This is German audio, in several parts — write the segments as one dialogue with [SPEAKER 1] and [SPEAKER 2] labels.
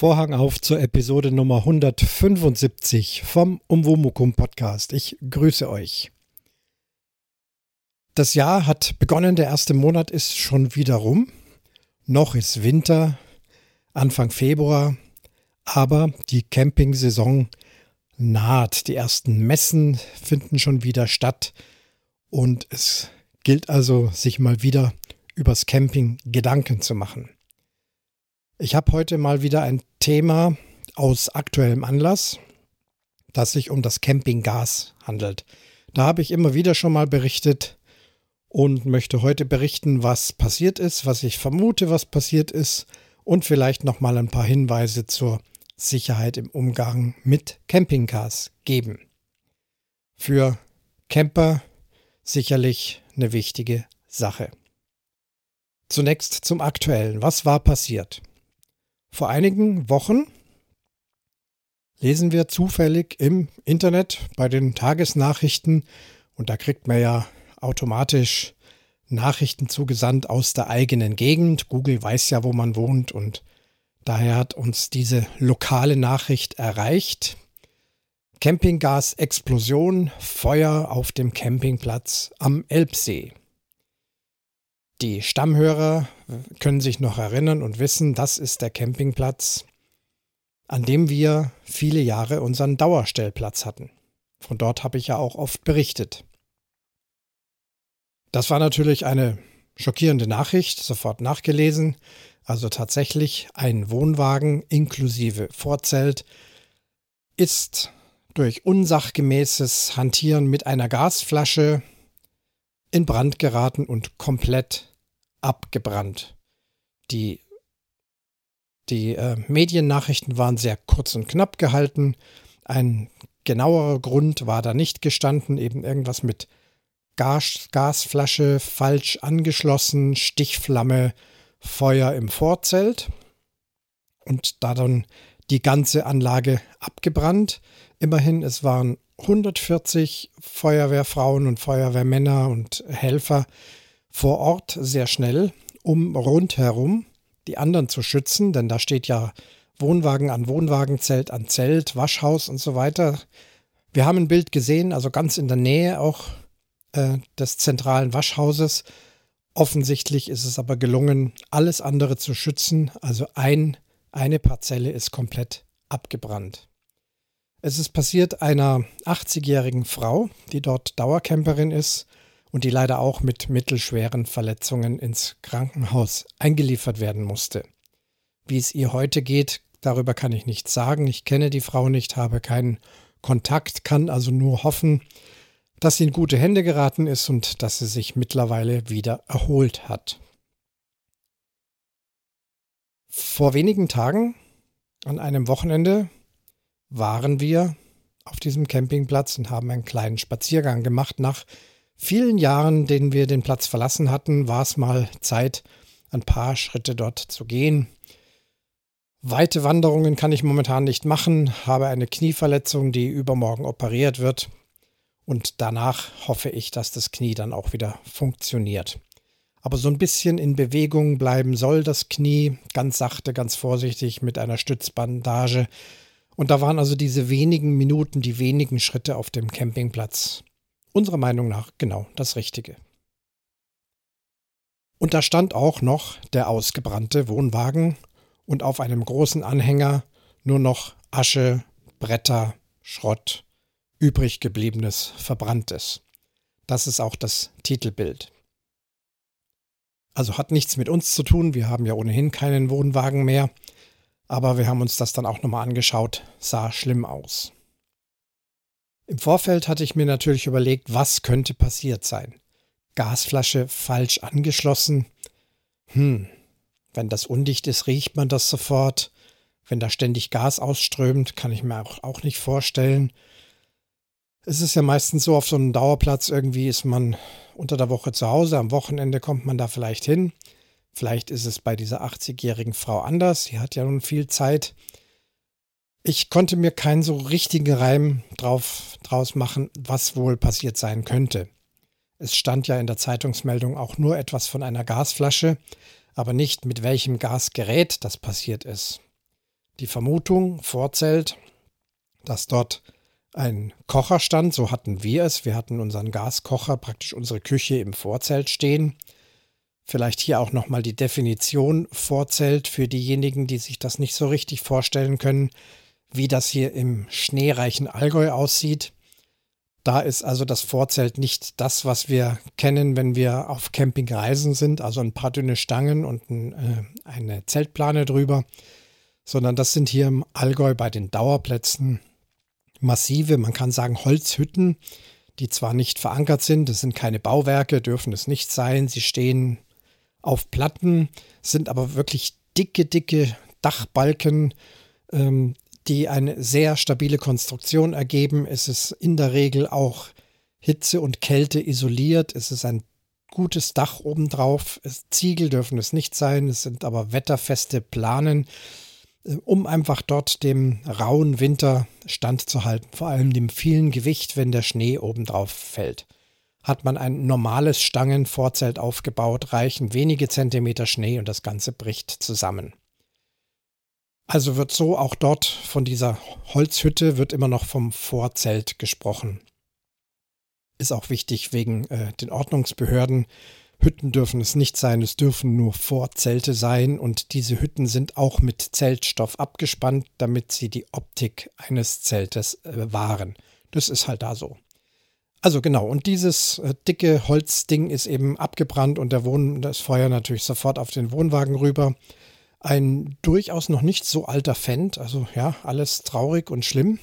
[SPEAKER 1] Vorhang auf zur Episode Nummer 175 vom Umwomukum Podcast. Ich grüße euch. Das Jahr hat begonnen, der erste Monat ist schon wieder rum. Noch ist Winter, Anfang Februar, aber die Campingsaison naht. Die ersten Messen finden schon wieder statt und es gilt also, sich mal wieder übers Camping Gedanken zu machen. Ich habe heute mal wieder ein Thema aus aktuellem Anlass, das sich um das Campinggas handelt. Da habe ich immer wieder schon mal berichtet und möchte heute berichten, was passiert ist, was ich vermute, was passiert ist und vielleicht noch mal ein paar Hinweise zur Sicherheit im Umgang mit Campinggas geben. Für Camper sicherlich eine wichtige Sache. Zunächst zum Aktuellen. Was war passiert? Vor einigen Wochen lesen wir zufällig im Internet bei den Tagesnachrichten und da kriegt man ja automatisch Nachrichten zugesandt aus der eigenen Gegend. Google weiß ja, wo man wohnt und daher hat uns diese lokale Nachricht erreicht. Campinggas-Explosion, Feuer auf dem Campingplatz am Elbsee. Die Stammhörer können sich noch erinnern und wissen, das ist der Campingplatz, an dem wir viele Jahre unseren Dauerstellplatz hatten. Von dort habe ich ja auch oft berichtet. Das war natürlich eine schockierende Nachricht, sofort nachgelesen. Also tatsächlich ein Wohnwagen inklusive Vorzelt ist durch unsachgemäßes Hantieren mit einer Gasflasche in Brand geraten und komplett abgebrannt. Die, die äh, Mediennachrichten waren sehr kurz und knapp gehalten. Ein genauerer Grund war da nicht gestanden, eben irgendwas mit Gas, Gasflasche falsch angeschlossen, Stichflamme, Feuer im Vorzelt und da dann die ganze Anlage abgebrannt. Immerhin, es waren 140 Feuerwehrfrauen und Feuerwehrmänner und Helfer vor Ort sehr schnell, um rundherum die anderen zu schützen, denn da steht ja Wohnwagen an Wohnwagen, Zelt an Zelt, Waschhaus und so weiter. Wir haben ein Bild gesehen, also ganz in der Nähe auch äh, des zentralen Waschhauses. Offensichtlich ist es aber gelungen, alles andere zu schützen. Also ein, eine Parzelle ist komplett abgebrannt. Es ist passiert einer 80-jährigen Frau, die dort Dauercamperin ist und die leider auch mit mittelschweren Verletzungen ins Krankenhaus eingeliefert werden musste. Wie es ihr heute geht, darüber kann ich nichts sagen. Ich kenne die Frau nicht, habe keinen Kontakt, kann also nur hoffen, dass sie in gute Hände geraten ist und dass sie sich mittlerweile wieder erholt hat. Vor wenigen Tagen, an einem Wochenende, waren wir auf diesem Campingplatz und haben einen kleinen Spaziergang gemacht nach vielen Jahren, denen wir den Platz verlassen hatten, war es mal Zeit, ein paar Schritte dort zu gehen. Weite Wanderungen kann ich momentan nicht machen, habe eine Knieverletzung, die übermorgen operiert wird. Und danach hoffe ich, dass das Knie dann auch wieder funktioniert. Aber so ein bisschen in Bewegung bleiben soll das Knie, ganz sachte, ganz vorsichtig mit einer Stützbandage. Und da waren also diese wenigen Minuten, die wenigen Schritte auf dem Campingplatz unserer Meinung nach genau das Richtige. Und da stand auch noch der ausgebrannte Wohnwagen und auf einem großen Anhänger nur noch Asche, Bretter, Schrott, übrig gebliebenes, verbranntes. Das ist auch das Titelbild. Also hat nichts mit uns zu tun, wir haben ja ohnehin keinen Wohnwagen mehr, aber wir haben uns das dann auch nochmal angeschaut, sah schlimm aus. Im Vorfeld hatte ich mir natürlich überlegt, was könnte passiert sein. Gasflasche falsch angeschlossen. Hm, wenn das undicht ist, riecht man das sofort. Wenn da ständig Gas ausströmt, kann ich mir auch, auch nicht vorstellen. Es ist ja meistens so, auf so einem Dauerplatz irgendwie ist man unter der Woche zu Hause, am Wochenende kommt man da vielleicht hin. Vielleicht ist es bei dieser 80-jährigen Frau anders. Sie hat ja nun viel Zeit. Ich konnte mir keinen so richtigen Reim drauf, draus machen, was wohl passiert sein könnte. Es stand ja in der Zeitungsmeldung auch nur etwas von einer Gasflasche, aber nicht mit welchem Gasgerät das passiert ist. die Vermutung, Vorzelt, dass dort ein Kocher stand, so hatten wir es. Wir hatten unseren Gaskocher, praktisch unsere Küche im Vorzelt stehen. Vielleicht hier auch nochmal die Definition Vorzelt für diejenigen, die sich das nicht so richtig vorstellen können, wie das hier im schneereichen Allgäu aussieht. Da ist also das Vorzelt nicht das, was wir kennen, wenn wir auf Campingreisen sind, also ein paar dünne Stangen und ein, äh, eine Zeltplane drüber, sondern das sind hier im Allgäu bei den Dauerplätzen massive, man kann sagen Holzhütten, die zwar nicht verankert sind, es sind keine Bauwerke, dürfen es nicht sein, sie stehen auf Platten, sind aber wirklich dicke, dicke Dachbalken, ähm, die eine sehr stabile Konstruktion ergeben. Es ist in der Regel auch Hitze und Kälte isoliert. Es ist ein gutes Dach obendrauf. Ziegel dürfen es nicht sein. Es sind aber wetterfeste Planen, äh, um einfach dort dem rauen Winter standzuhalten. Vor allem dem vielen Gewicht, wenn der Schnee obendrauf fällt. Hat man ein normales Stangenvorzelt aufgebaut, reichen wenige Zentimeter Schnee und das Ganze bricht zusammen. Also wird so auch dort von dieser Holzhütte wird immer noch vom Vorzelt gesprochen. Ist auch wichtig wegen äh, den Ordnungsbehörden. Hütten dürfen es nicht sein, es dürfen nur Vorzelte sein und diese Hütten sind auch mit Zeltstoff abgespannt, damit sie die Optik eines Zeltes äh, wahren. Das ist halt da so. Also genau, und dieses äh, dicke Holzding ist eben abgebrannt und der Wohn das Feuer natürlich sofort auf den Wohnwagen rüber ein durchaus noch nicht so alter Fendt. Also ja, alles traurig und schlimm.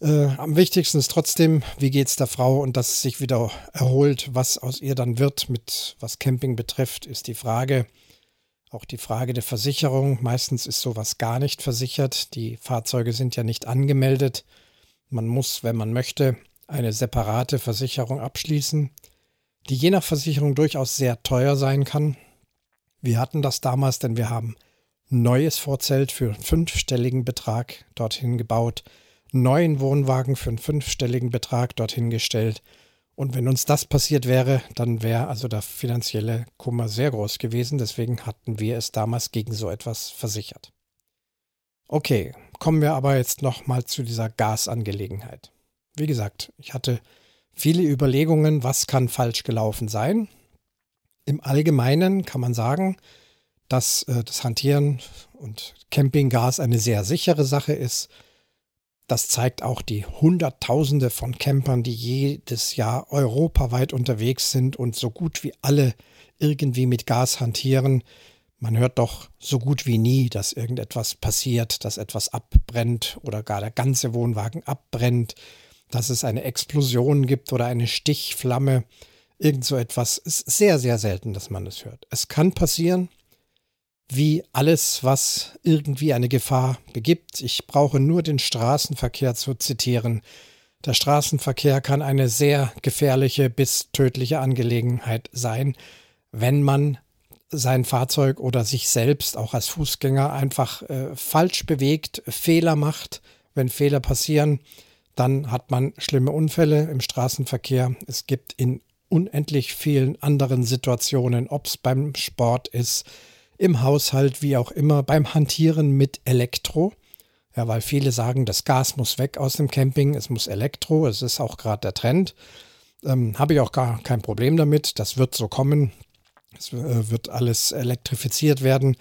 [SPEAKER 1] Äh, am wichtigsten ist trotzdem, wie geht es der Frau und dass sich wieder erholt. Was aus ihr dann wird, mit was Camping betrifft, ist die Frage. Auch die Frage der Versicherung. Meistens ist sowas gar nicht versichert. Die Fahrzeuge sind ja nicht angemeldet. Man muss, wenn man möchte, eine separate Versicherung abschließen, die je nach Versicherung durchaus sehr teuer sein kann. Wir hatten das damals, denn wir haben neues Vorzelt für einen fünfstelligen Betrag dorthin gebaut, neuen Wohnwagen für einen fünfstelligen Betrag dorthin gestellt. Und wenn uns das passiert wäre, dann wäre also der finanzielle Kummer sehr groß gewesen. Deswegen hatten wir es damals gegen so etwas versichert. Okay, kommen wir aber jetzt nochmal zu dieser Gasangelegenheit. Wie gesagt, ich hatte viele Überlegungen, was kann falsch gelaufen sein. Im Allgemeinen kann man sagen, dass äh, das Hantieren und Campinggas eine sehr sichere Sache ist. Das zeigt auch die Hunderttausende von Campern, die jedes Jahr europaweit unterwegs sind und so gut wie alle irgendwie mit Gas hantieren. Man hört doch so gut wie nie, dass irgendetwas passiert, dass etwas abbrennt oder gar der ganze Wohnwagen abbrennt, dass es eine Explosion gibt oder eine Stichflamme. Irgend so etwas ist sehr, sehr selten, dass man es hört. Es kann passieren, wie alles, was irgendwie eine Gefahr begibt. Ich brauche nur den Straßenverkehr zu zitieren. Der Straßenverkehr kann eine sehr gefährliche bis tödliche Angelegenheit sein, wenn man sein Fahrzeug oder sich selbst auch als Fußgänger einfach äh, falsch bewegt, Fehler macht. Wenn Fehler passieren, dann hat man schlimme Unfälle im Straßenverkehr. Es gibt in unendlich vielen anderen Situationen, ob es beim Sport ist, im Haushalt, wie auch immer, beim Hantieren mit Elektro. Ja, weil viele sagen, das Gas muss weg aus dem Camping, es muss Elektro, es ist auch gerade der Trend. Ähm, Habe ich auch gar kein Problem damit, das wird so kommen. Es äh, wird alles elektrifiziert werden.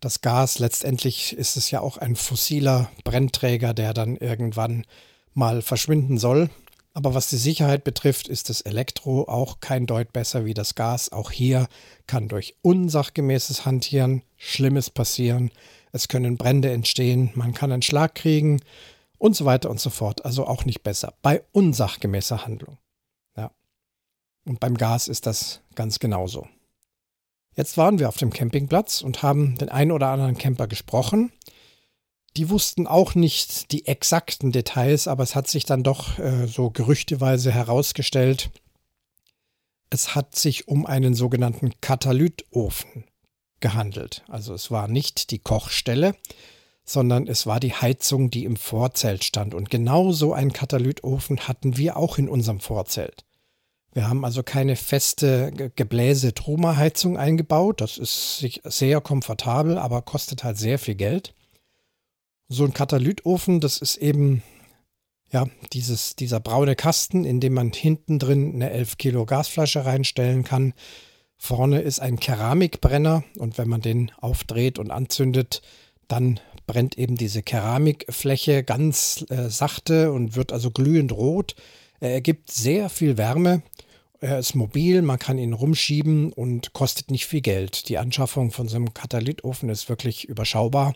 [SPEAKER 1] Das Gas, letztendlich ist es ja auch ein fossiler Brennträger, der dann irgendwann mal verschwinden soll. Aber was die Sicherheit betrifft, ist das Elektro auch kein Deut besser wie das Gas. Auch hier kann durch unsachgemäßes Hantieren Schlimmes passieren. Es können Brände entstehen, man kann einen Schlag kriegen und so weiter und so fort. Also auch nicht besser bei unsachgemäßer Handlung. Ja. Und beim Gas ist das ganz genauso. Jetzt waren wir auf dem Campingplatz und haben den einen oder anderen Camper gesprochen. Die wussten auch nicht die exakten Details, aber es hat sich dann doch äh, so gerüchteweise herausgestellt, es hat sich um einen sogenannten Katalytofen gehandelt. Also es war nicht die Kochstelle, sondern es war die Heizung, die im Vorzelt stand. Und genau so einen Katalytofen hatten wir auch in unserem Vorzelt. Wir haben also keine feste Gebläse-Troma-Heizung eingebaut. Das ist sehr komfortabel, aber kostet halt sehr viel Geld. So ein Katalytofen, das ist eben ja, dieses, dieser braune Kasten, in dem man hinten drin eine 11 Kilo Gasflasche reinstellen kann. Vorne ist ein Keramikbrenner und wenn man den aufdreht und anzündet, dann brennt eben diese Keramikfläche ganz äh, sachte und wird also glühend rot. Er ergibt sehr viel Wärme. Er ist mobil, man kann ihn rumschieben und kostet nicht viel Geld. Die Anschaffung von so einem Katalytofen ist wirklich überschaubar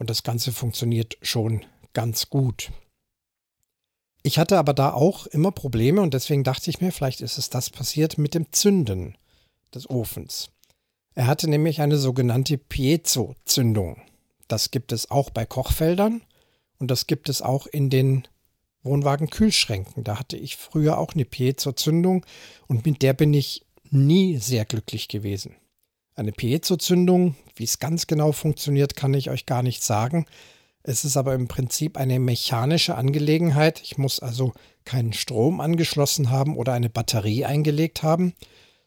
[SPEAKER 1] und das Ganze funktioniert schon ganz gut. Ich hatte aber da auch immer Probleme und deswegen dachte ich mir, vielleicht ist es das passiert mit dem Zünden des Ofens. Er hatte nämlich eine sogenannte Piezo-Zündung. Das gibt es auch bei Kochfeldern und das gibt es auch in den Wohnwagen-Kühlschränken. Da hatte ich früher auch eine Piezo-Zündung und mit der bin ich nie sehr glücklich gewesen. Eine Piezo-Zündung, wie es ganz genau funktioniert, kann ich euch gar nicht sagen. Es ist aber im Prinzip eine mechanische Angelegenheit. Ich muss also keinen Strom angeschlossen haben oder eine Batterie eingelegt haben,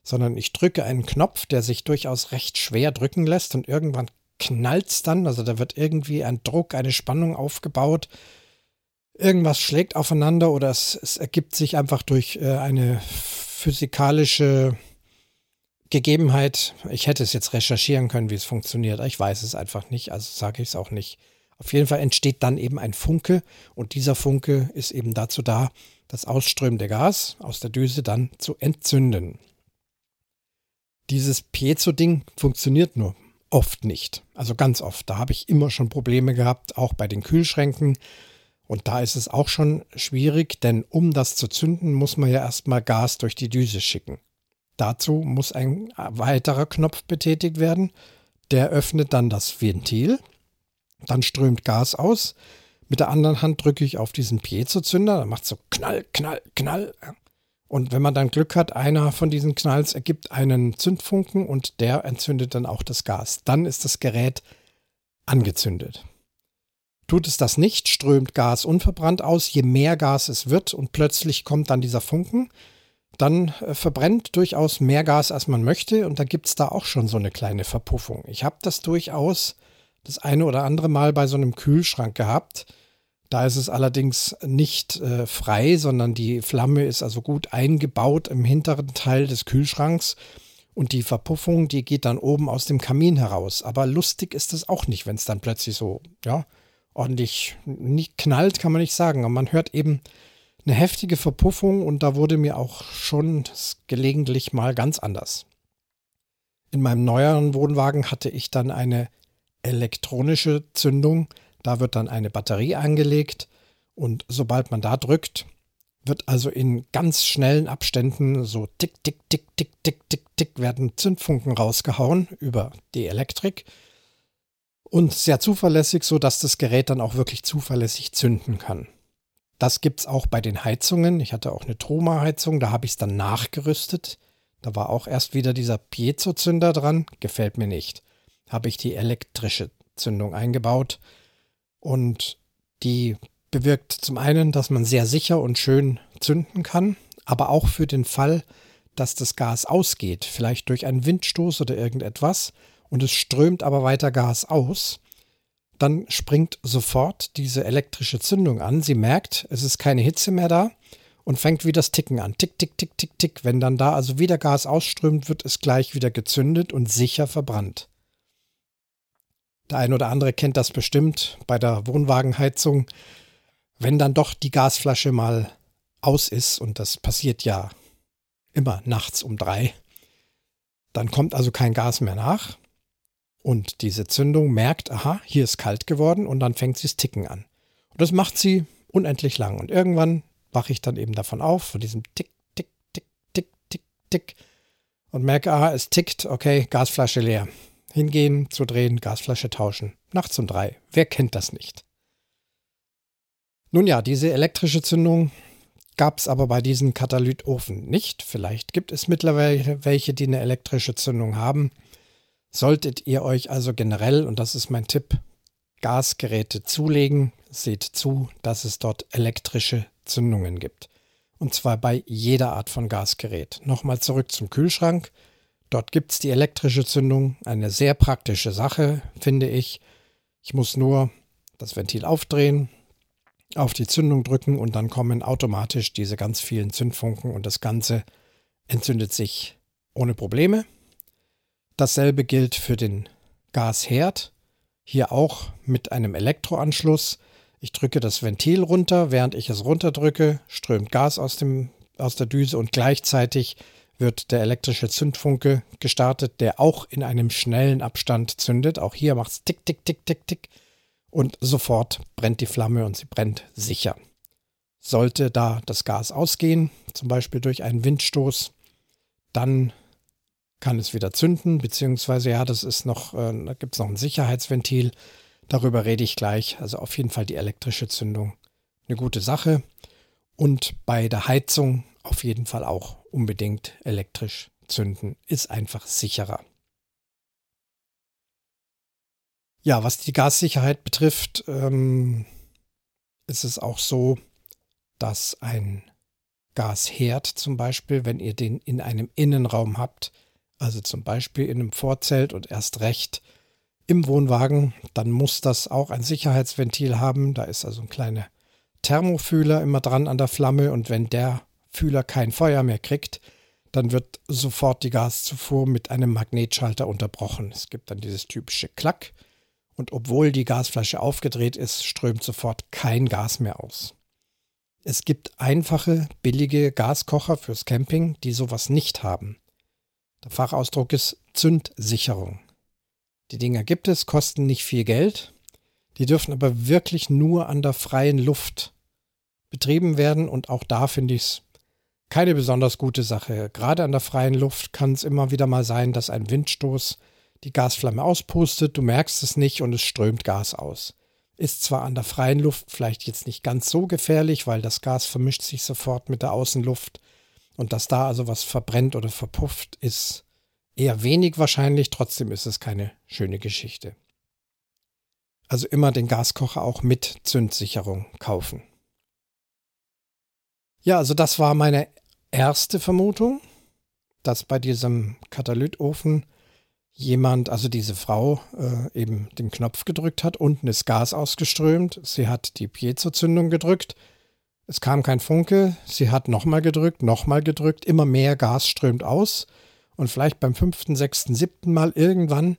[SPEAKER 1] sondern ich drücke einen Knopf, der sich durchaus recht schwer drücken lässt und irgendwann knallt es dann. Also da wird irgendwie ein Druck, eine Spannung aufgebaut. Irgendwas schlägt aufeinander oder es, es ergibt sich einfach durch äh, eine physikalische Gegebenheit. Ich hätte es jetzt recherchieren können, wie es funktioniert. Ich weiß es einfach nicht, also sage ich es auch nicht. Auf jeden Fall entsteht dann eben ein Funke und dieser Funke ist eben dazu da, das ausströmende Gas aus der Düse dann zu entzünden. Dieses Piezo-Ding funktioniert nur oft nicht. Also ganz oft. Da habe ich immer schon Probleme gehabt, auch bei den Kühlschränken. Und da ist es auch schon schwierig, denn um das zu zünden, muss man ja erstmal Gas durch die Düse schicken. Dazu muss ein weiterer Knopf betätigt werden. Der öffnet dann das Ventil dann strömt Gas aus. Mit der anderen Hand drücke ich auf diesen Piezo-Zünder. Dann macht so Knall, Knall, Knall. Und wenn man dann Glück hat, einer von diesen Knalls ergibt einen Zündfunken und der entzündet dann auch das Gas. Dann ist das Gerät angezündet. Tut es das nicht, strömt Gas unverbrannt aus. Je mehr Gas es wird und plötzlich kommt dann dieser Funken, dann äh, verbrennt durchaus mehr Gas, als man möchte. Und da gibt es da auch schon so eine kleine Verpuffung. Ich habe das durchaus das eine oder andere Mal bei so einem Kühlschrank gehabt. Da ist es allerdings nicht äh, frei, sondern die Flamme ist also gut eingebaut im hinteren Teil des Kühlschranks und die Verpuffung, die geht dann oben aus dem Kamin heraus. Aber lustig ist es auch nicht, wenn es dann plötzlich so, ja, ordentlich knallt, kann man nicht sagen. Aber man hört eben eine heftige Verpuffung und da wurde mir auch schon gelegentlich mal ganz anders. In meinem neueren Wohnwagen hatte ich dann eine elektronische Zündung. Da wird dann eine Batterie angelegt und sobald man da drückt, wird also in ganz schnellen Abständen so tick, tick, tick, tick, tick, tick, tick werden Zündfunken rausgehauen über die Elektrik und sehr zuverlässig, sodass das Gerät dann auch wirklich zuverlässig zünden kann. Das gibt es auch bei den Heizungen. Ich hatte auch eine Troma-Heizung, da habe ich es dann nachgerüstet. Da war auch erst wieder dieser Piezo-Zünder dran, gefällt mir nicht habe ich die elektrische Zündung eingebaut und die bewirkt zum einen, dass man sehr sicher und schön zünden kann, aber auch für den Fall, dass das Gas ausgeht, vielleicht durch einen Windstoß oder irgendetwas und es strömt aber weiter Gas aus, dann springt sofort diese elektrische Zündung an. Sie merkt, es ist keine Hitze mehr da und fängt wieder das Ticken an. Tick, tick, tick, tick, tick. Wenn dann da also wieder Gas ausströmt, wird es gleich wieder gezündet und sicher verbrannt. Der ein oder andere kennt das bestimmt bei der Wohnwagenheizung. Wenn dann doch die Gasflasche mal aus ist, und das passiert ja immer nachts um drei, dann kommt also kein Gas mehr nach. Und diese Zündung merkt, aha, hier ist kalt geworden und dann fängt sie das Ticken an. Und das macht sie unendlich lang. Und irgendwann wache ich dann eben davon auf, von diesem Tick, Tick, Tick, Tick, Tick, Tick. Und merke, aha, es tickt, okay, Gasflasche leer. Hingehen, zu drehen, Gasflasche tauschen. Nachts um drei. Wer kennt das nicht? Nun ja, diese elektrische Zündung gab es aber bei diesem Katalytofen nicht. Vielleicht gibt es mittlerweile welche, die eine elektrische Zündung haben. Solltet ihr euch also generell, und das ist mein Tipp, Gasgeräte zulegen, seht zu, dass es dort elektrische Zündungen gibt. Und zwar bei jeder Art von Gasgerät. Nochmal zurück zum Kühlschrank. Dort gibt es die elektrische Zündung, eine sehr praktische Sache, finde ich. Ich muss nur das Ventil aufdrehen, auf die Zündung drücken und dann kommen automatisch diese ganz vielen Zündfunken und das Ganze entzündet sich ohne Probleme. Dasselbe gilt für den Gasherd. Hier auch mit einem Elektroanschluss. Ich drücke das Ventil runter. Während ich es runterdrücke, strömt Gas aus, dem, aus der Düse und gleichzeitig wird der elektrische Zündfunke gestartet, der auch in einem schnellen Abstand zündet. Auch hier macht es tick, tick, tick, tick, tick. Und sofort brennt die Flamme und sie brennt sicher. Sollte da das Gas ausgehen, zum Beispiel durch einen Windstoß, dann kann es wieder zünden, beziehungsweise ja, das ist noch, äh, da gibt es noch ein Sicherheitsventil. Darüber rede ich gleich. Also auf jeden Fall die elektrische Zündung. Eine gute Sache. Und bei der Heizung auf jeden Fall auch unbedingt elektrisch zünden. Ist einfach sicherer. Ja, was die Gassicherheit betrifft, ähm, ist es auch so, dass ein Gasherd zum Beispiel, wenn ihr den in einem Innenraum habt, also zum Beispiel in einem Vorzelt und erst recht im Wohnwagen, dann muss das auch ein Sicherheitsventil haben. Da ist also ein kleiner Thermofühler immer dran an der Flamme und wenn der Fühler kein Feuer mehr kriegt, dann wird sofort die Gaszufuhr mit einem Magnetschalter unterbrochen. Es gibt dann dieses typische Klack und obwohl die Gasflasche aufgedreht ist, strömt sofort kein Gas mehr aus. Es gibt einfache, billige Gaskocher fürs Camping, die sowas nicht haben. Der Fachausdruck ist Zündsicherung. Die Dinger gibt es, kosten nicht viel Geld. Die dürfen aber wirklich nur an der freien Luft betrieben werden und auch da finde ich es keine besonders gute Sache. Gerade an der freien Luft kann es immer wieder mal sein, dass ein Windstoß die Gasflamme auspustet, du merkst es nicht und es strömt Gas aus. Ist zwar an der freien Luft vielleicht jetzt nicht ganz so gefährlich, weil das Gas vermischt sich sofort mit der Außenluft, und dass da also was verbrennt oder verpufft, ist eher wenig wahrscheinlich. Trotzdem ist es keine schöne Geschichte. Also immer den Gaskocher auch mit Zündsicherung kaufen. Ja, also das war meine erste Vermutung, dass bei diesem Katalytofen jemand, also diese Frau, äh, eben den Knopf gedrückt hat. Unten ist Gas ausgeströmt. Sie hat die Piezo-Zündung gedrückt es kam kein Funke, sie hat nochmal gedrückt, nochmal gedrückt, immer mehr Gas strömt aus und vielleicht beim fünften, sechsten, siebten Mal irgendwann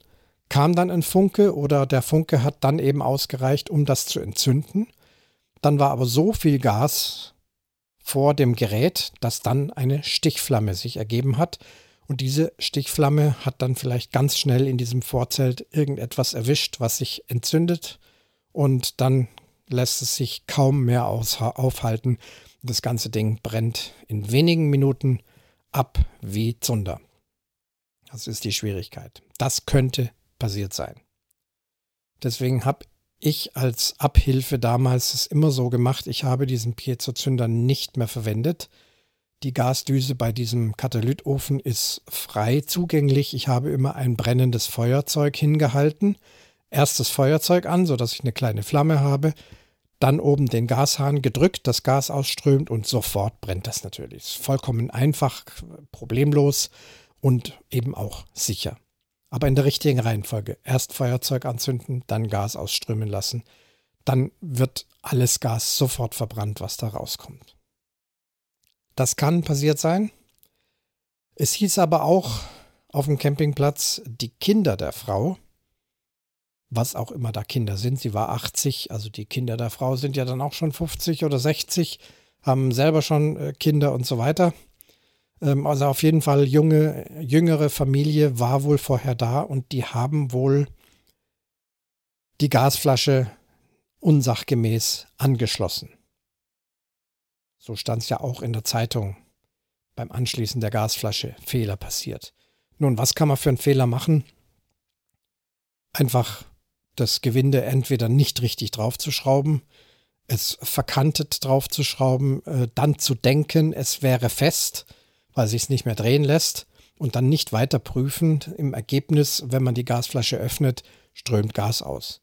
[SPEAKER 1] kam dann ein Funke oder der Funke hat dann eben ausgereicht, um das zu entzünden. Dann war aber so viel Gas vor dem Gerät, dass dann eine Stichflamme sich ergeben hat. Und diese Stichflamme hat dann vielleicht ganz schnell in diesem Vorzelt irgendetwas erwischt, was sich entzündet. Und dann lässt es sich kaum mehr aufhalten. Das ganze Ding brennt in wenigen Minuten ab wie Zunder. Das ist die Schwierigkeit. Das könnte passiert sein. Deswegen habe ich als Abhilfe damals es immer so gemacht, ich habe diesen Piezo-Zünder nicht mehr verwendet. Die Gasdüse bei diesem Katalytofen ist frei zugänglich. Ich habe immer ein brennendes Feuerzeug hingehalten erst das Feuerzeug an, sodass ich eine kleine Flamme habe, dann oben den Gashahn gedrückt, das Gas ausströmt und sofort brennt das natürlich. Ist vollkommen einfach, problemlos und eben auch sicher. Aber in der richtigen Reihenfolge. Erst Feuerzeug anzünden, dann Gas ausströmen lassen. Dann wird alles Gas sofort verbrannt, was da rauskommt. Das kann passiert sein. Es hieß aber auch auf dem Campingplatz, die Kinder der Frau was auch immer da Kinder sind. Sie war 80, also die Kinder der Frau sind ja dann auch schon 50 oder 60, haben selber schon äh, Kinder und so weiter. Ähm, also auf jeden Fall junge, jüngere Familie war wohl vorher da und die haben wohl die Gasflasche unsachgemäß angeschlossen. So stand es ja auch in der Zeitung beim Anschließen der Gasflasche Fehler passiert. Nun, was kann man für einen Fehler machen? Einfach das Gewinde entweder nicht richtig draufzuschrauben, es verkantet draufzuschrauben, äh, dann zu denken, es wäre fest, weil sich es nicht mehr drehen lässt und dann nicht weiter prüfen. Im Ergebnis, wenn man die Gasflasche öffnet, strömt Gas aus.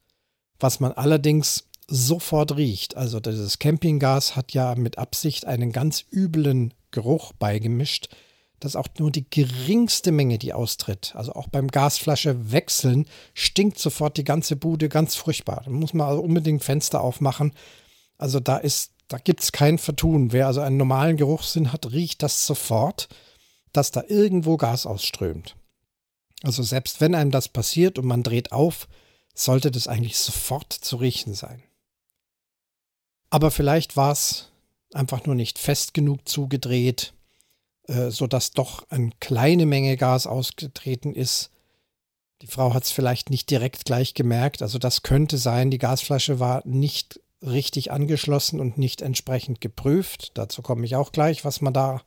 [SPEAKER 1] Was man allerdings sofort riecht, also dieses Campinggas hat ja mit Absicht einen ganz üblen Geruch beigemischt. Dass auch nur die geringste Menge, die austritt, also auch beim Gasflasche wechseln, stinkt sofort die ganze Bude ganz furchtbar. Da muss man also unbedingt Fenster aufmachen. Also da ist, da gibt es kein Vertun. Wer also einen normalen Geruchssinn hat, riecht das sofort, dass da irgendwo Gas ausströmt. Also selbst wenn einem das passiert und man dreht auf, sollte das eigentlich sofort zu riechen sein. Aber vielleicht war es einfach nur nicht fest genug zugedreht äh, sodass doch eine kleine Menge Gas ausgetreten ist. Die Frau hat es vielleicht nicht direkt gleich gemerkt. Also das könnte sein, die Gasflasche war nicht richtig angeschlossen und nicht entsprechend geprüft. Dazu komme ich auch gleich, was man da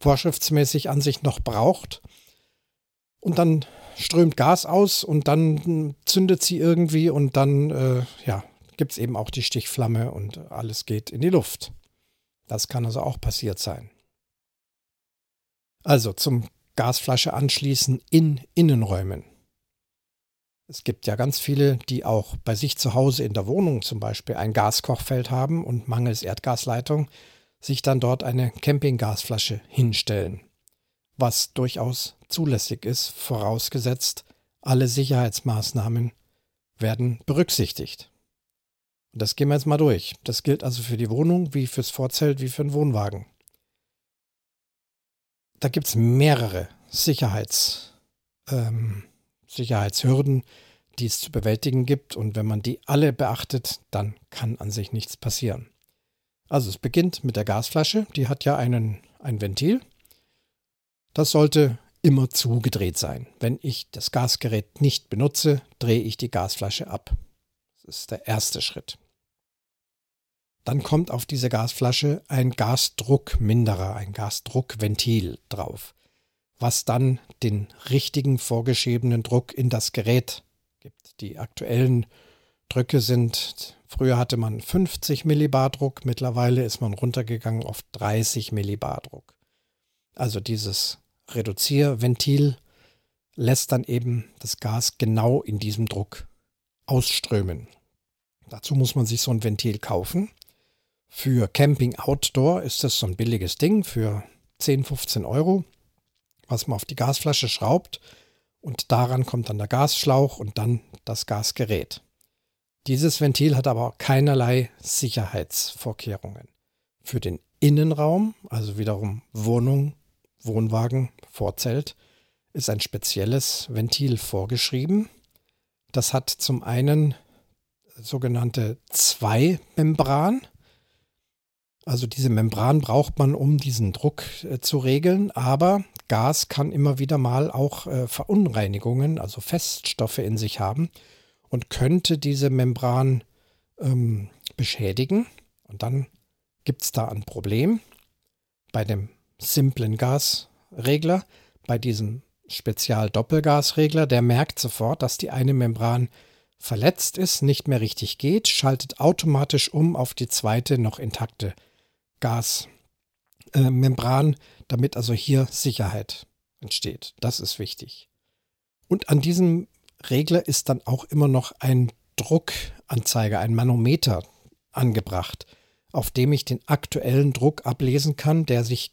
[SPEAKER 1] vorschriftsmäßig an sich noch braucht. Und dann strömt Gas aus und dann zündet sie irgendwie und dann äh, ja, gibt es eben auch die Stichflamme und alles geht in die Luft. Das kann also auch passiert sein. Also zum Gasflasche anschließen in Innenräumen. Es gibt ja ganz viele, die auch bei sich zu Hause in der Wohnung zum Beispiel ein Gaskochfeld haben und mangels Erdgasleitung sich dann dort eine Campinggasflasche hinstellen. Was durchaus zulässig ist, vorausgesetzt, alle Sicherheitsmaßnahmen werden berücksichtigt. Und das gehen wir jetzt mal durch. Das gilt also für die Wohnung, wie fürs Vorzelt, wie für den Wohnwagen da gibt es mehrere Sicherheits, ähm, Sicherheitshürden, die es zu bewältigen gibt. Und wenn man die alle beachtet, dann kann an sich nichts passieren. Also es beginnt mit der Gasflasche. Die hat ja einen, ein Ventil. Das sollte immer zugedreht sein. Wenn ich das Gasgerät nicht benutze, drehe ich die Gasflasche ab. Das ist der erste Schritt. Dann kommt auf diese Gasflasche ein Gasdruckminderer, ein Gasdruckventil drauf, was dann den richtigen vorgeschriebenen Druck in das Gerät gibt. Die aktuellen Drücke sind, früher hatte man 50 Millibar Druck, mittlerweile ist man runtergegangen auf 30 Millibar Druck. Also dieses Reduzierventil lässt dann eben das Gas genau in diesem Druck ausströmen. Dazu muss man sich so ein Ventil kaufen. Für Camping Outdoor ist das so ein billiges Ding für 10, 15 Euro, was man auf die Gasflasche schraubt und daran kommt dann der Gasschlauch und dann das Gasgerät. Dieses Ventil hat aber keinerlei Sicherheitsvorkehrungen. Für den Innenraum, also wiederum Wohnung, Wohnwagen, Vorzelt, ist ein spezielles Ventil vorgeschrieben. Das hat zum einen sogenannte Zwei-Membran. Also diese Membran braucht man, um diesen Druck äh, zu regeln, aber Gas kann immer wieder mal auch äh, Verunreinigungen, also Feststoffe in sich haben und könnte diese Membran ähm, beschädigen. Und dann gibt es da ein Problem bei dem simplen Gasregler, bei diesem Spezial-Doppelgasregler, der merkt sofort, dass die eine Membran verletzt ist, nicht mehr richtig geht, schaltet automatisch um auf die zweite noch intakte Gasmembran, äh, damit also hier Sicherheit entsteht. Das ist wichtig. Und an diesem Regler ist dann auch immer noch ein Druckanzeiger, ein Manometer angebracht, auf dem ich den aktuellen Druck ablesen kann, der sich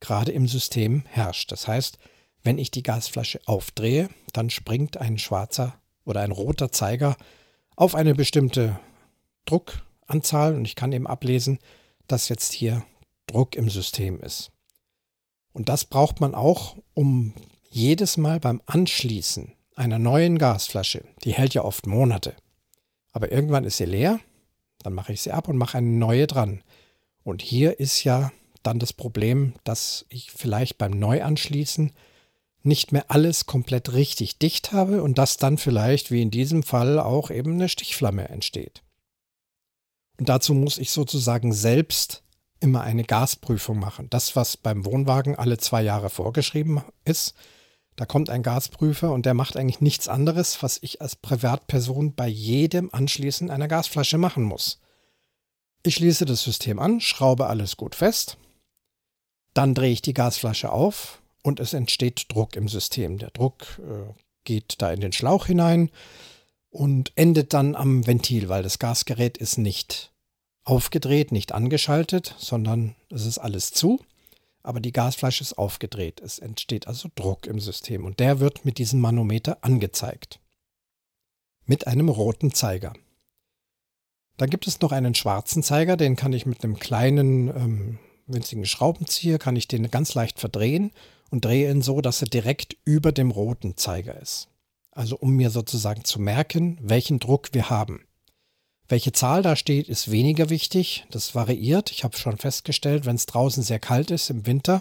[SPEAKER 1] gerade im System herrscht. Das heißt, wenn ich die Gasflasche aufdrehe, dann springt ein schwarzer oder ein roter Zeiger auf eine bestimmte Druckanzahl und ich kann eben ablesen, dass jetzt hier Druck im System ist. Und das braucht man auch, um jedes Mal beim Anschließen einer neuen Gasflasche, die hält ja oft Monate, aber irgendwann ist sie leer, dann mache ich sie ab und mache eine neue dran. Und hier ist ja dann das Problem, dass ich vielleicht beim Neuanschließen nicht mehr alles komplett richtig dicht habe und dass dann vielleicht, wie in diesem Fall, auch eben eine Stichflamme entsteht. Und dazu muss ich sozusagen selbst immer eine Gasprüfung machen. Das, was beim Wohnwagen alle zwei Jahre vorgeschrieben ist, da kommt ein Gasprüfer und der macht eigentlich nichts anderes, was ich als Privatperson bei jedem Anschließen einer Gasflasche machen muss. Ich schließe das System an, schraube alles gut fest, dann drehe ich die Gasflasche auf und es entsteht Druck im System. Der Druck äh, geht da in den Schlauch hinein und endet dann am Ventil, weil das Gasgerät ist nicht aufgedreht, nicht angeschaltet, sondern es ist alles zu. aber die Gasflasche ist aufgedreht. Es entsteht also Druck im System und der wird mit diesem Manometer angezeigt. Mit einem roten Zeiger. Dann gibt es noch einen schwarzen Zeiger, den kann ich mit einem kleinen ähm, winzigen Schraubenzieher, kann ich den ganz leicht verdrehen und drehe ihn so, dass er direkt über dem roten Zeiger ist. Also um mir sozusagen zu merken, welchen Druck wir haben. Welche Zahl da steht, ist weniger wichtig. Das variiert. Ich habe schon festgestellt, wenn es draußen sehr kalt ist im Winter,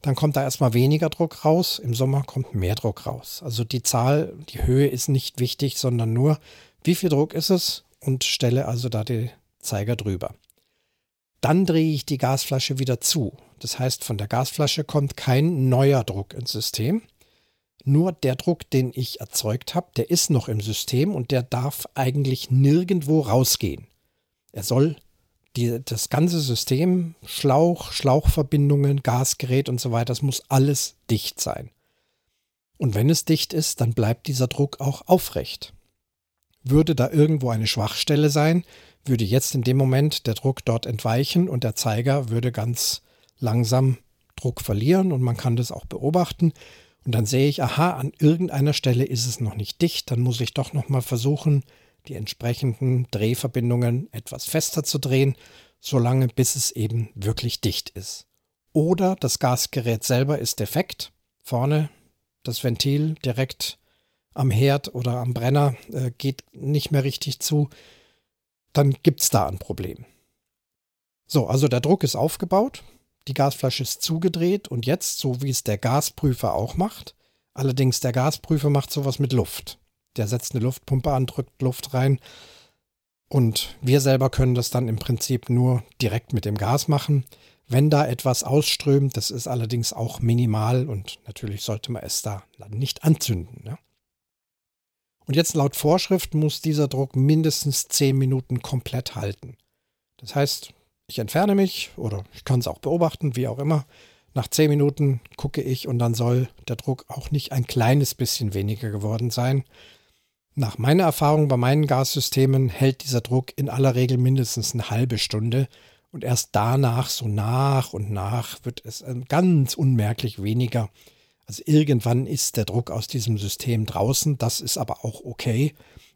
[SPEAKER 1] dann kommt da erstmal weniger Druck raus. Im Sommer kommt mehr Druck raus. Also die Zahl, die Höhe ist nicht wichtig, sondern nur, wie viel Druck ist es und stelle also da den Zeiger drüber. Dann drehe ich die Gasflasche wieder zu. Das heißt, von der Gasflasche kommt kein neuer Druck ins System. Nur der Druck, den ich erzeugt habe, der ist noch im System und der darf eigentlich nirgendwo rausgehen. Er soll die, das ganze System, Schlauch, Schlauchverbindungen, Gasgerät und so weiter, das muss alles dicht sein. Und wenn es dicht ist, dann bleibt dieser Druck auch aufrecht. Würde da irgendwo eine Schwachstelle sein, würde jetzt in dem Moment der Druck dort entweichen und der Zeiger würde ganz langsam Druck verlieren und man kann das auch beobachten. Und dann sehe ich, aha, an irgendeiner Stelle ist es noch nicht dicht, dann muss ich doch nochmal versuchen, die entsprechenden Drehverbindungen etwas fester zu drehen, solange bis es eben wirklich dicht ist. Oder das Gasgerät selber ist defekt. Vorne das Ventil direkt am Herd oder am Brenner äh, geht nicht mehr richtig zu. Dann gibt es da ein Problem. So, also der Druck ist aufgebaut. Die Gasflasche ist zugedreht und jetzt, so wie es der Gasprüfer auch macht, allerdings der Gasprüfer macht sowas mit Luft. Der setzt eine Luftpumpe an, drückt Luft rein und wir selber können das dann im Prinzip nur direkt mit dem Gas machen. Wenn da etwas ausströmt, das ist allerdings auch minimal und natürlich sollte man es da nicht anzünden. Ne? Und jetzt laut Vorschrift muss dieser Druck mindestens 10 Minuten komplett halten. Das heißt, ich entferne mich oder ich kann es auch beobachten, wie auch immer. Nach zehn Minuten gucke ich und dann soll der Druck auch nicht ein kleines bisschen weniger geworden sein. Nach meiner Erfahrung bei meinen Gassystemen hält dieser Druck in aller Regel mindestens eine halbe Stunde und erst danach, so nach und nach, wird es ganz unmerklich weniger. Also irgendwann ist der Druck aus diesem System draußen, das ist aber auch okay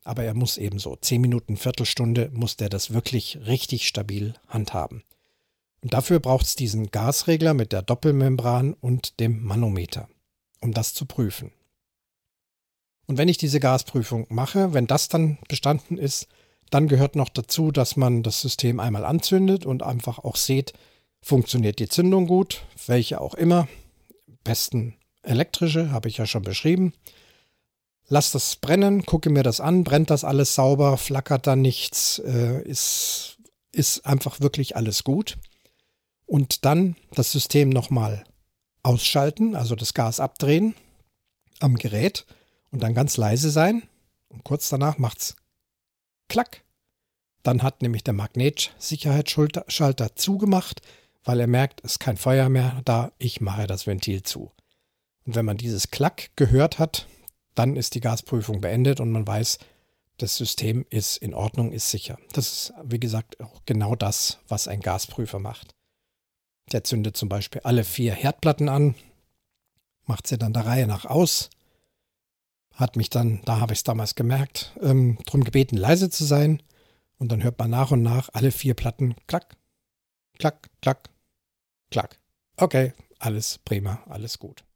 [SPEAKER 1] aber er muss eben so zehn Minuten, Viertelstunde muss der das wirklich richtig stabil handhaben. Und dafür braucht es diesen Gasregler mit der Doppelmembran und dem Manometer, um das zu prüfen. Und wenn ich diese Gasprüfung mache, wenn das dann bestanden ist, dann gehört noch dazu, dass man das System einmal anzündet und einfach auch sieht, funktioniert die Zündung gut, welche auch immer. Besten elektrische, habe ich ja schon beschrieben lass das brennen, gucke mir das an, brennt das alles sauber, flackert da nichts, äh, ist, ist einfach wirklich alles gut. Und dann das System nochmal ausschalten, also das Gas abdrehen am Gerät und dann ganz leise sein. Und kurz danach macht's klack. Dann hat nämlich der Magnetsicherheitsschalter zugemacht, weil er merkt, es ist kein Feuer mehr da, ich mache das Ventil zu. Und wenn man dieses Klack gehört hat, dann ist die Gasprüfung beendet und man weiß, das System ist in Ordnung, ist sicher. Das ist, wie gesagt, auch genau das, was ein Gasprüfer macht. Der zündet zum Beispiel alle vier Herdplatten an, macht sie dann der Reihe nach aus, hat mich dann, da habe ich es damals gemerkt, ähm, darum gebeten, leise zu sein. Und dann hört man nach und nach alle vier Platten klack, klack, klack, klack. Okay, alles prima, alles gut.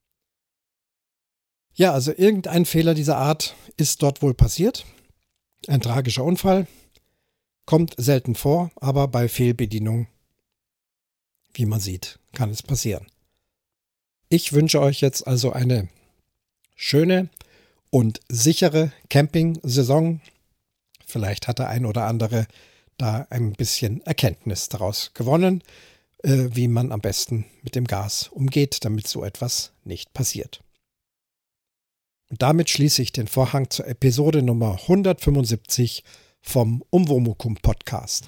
[SPEAKER 1] Ja, also irgendein Fehler dieser Art ist dort wohl passiert. Ein tragischer Unfall. Kommt selten vor, aber bei Fehlbedienung, wie man sieht, kann es passieren. Ich wünsche euch jetzt also eine schöne und sichere Camping-Saison. Vielleicht hat der ein oder andere da ein bisschen Erkenntnis daraus gewonnen, äh, wie man am besten mit dem Gas umgeht, damit so etwas nicht passiert. Und damit schließe ich den Vorhang zur Episode Nummer 175 vom Umwomukum Podcast.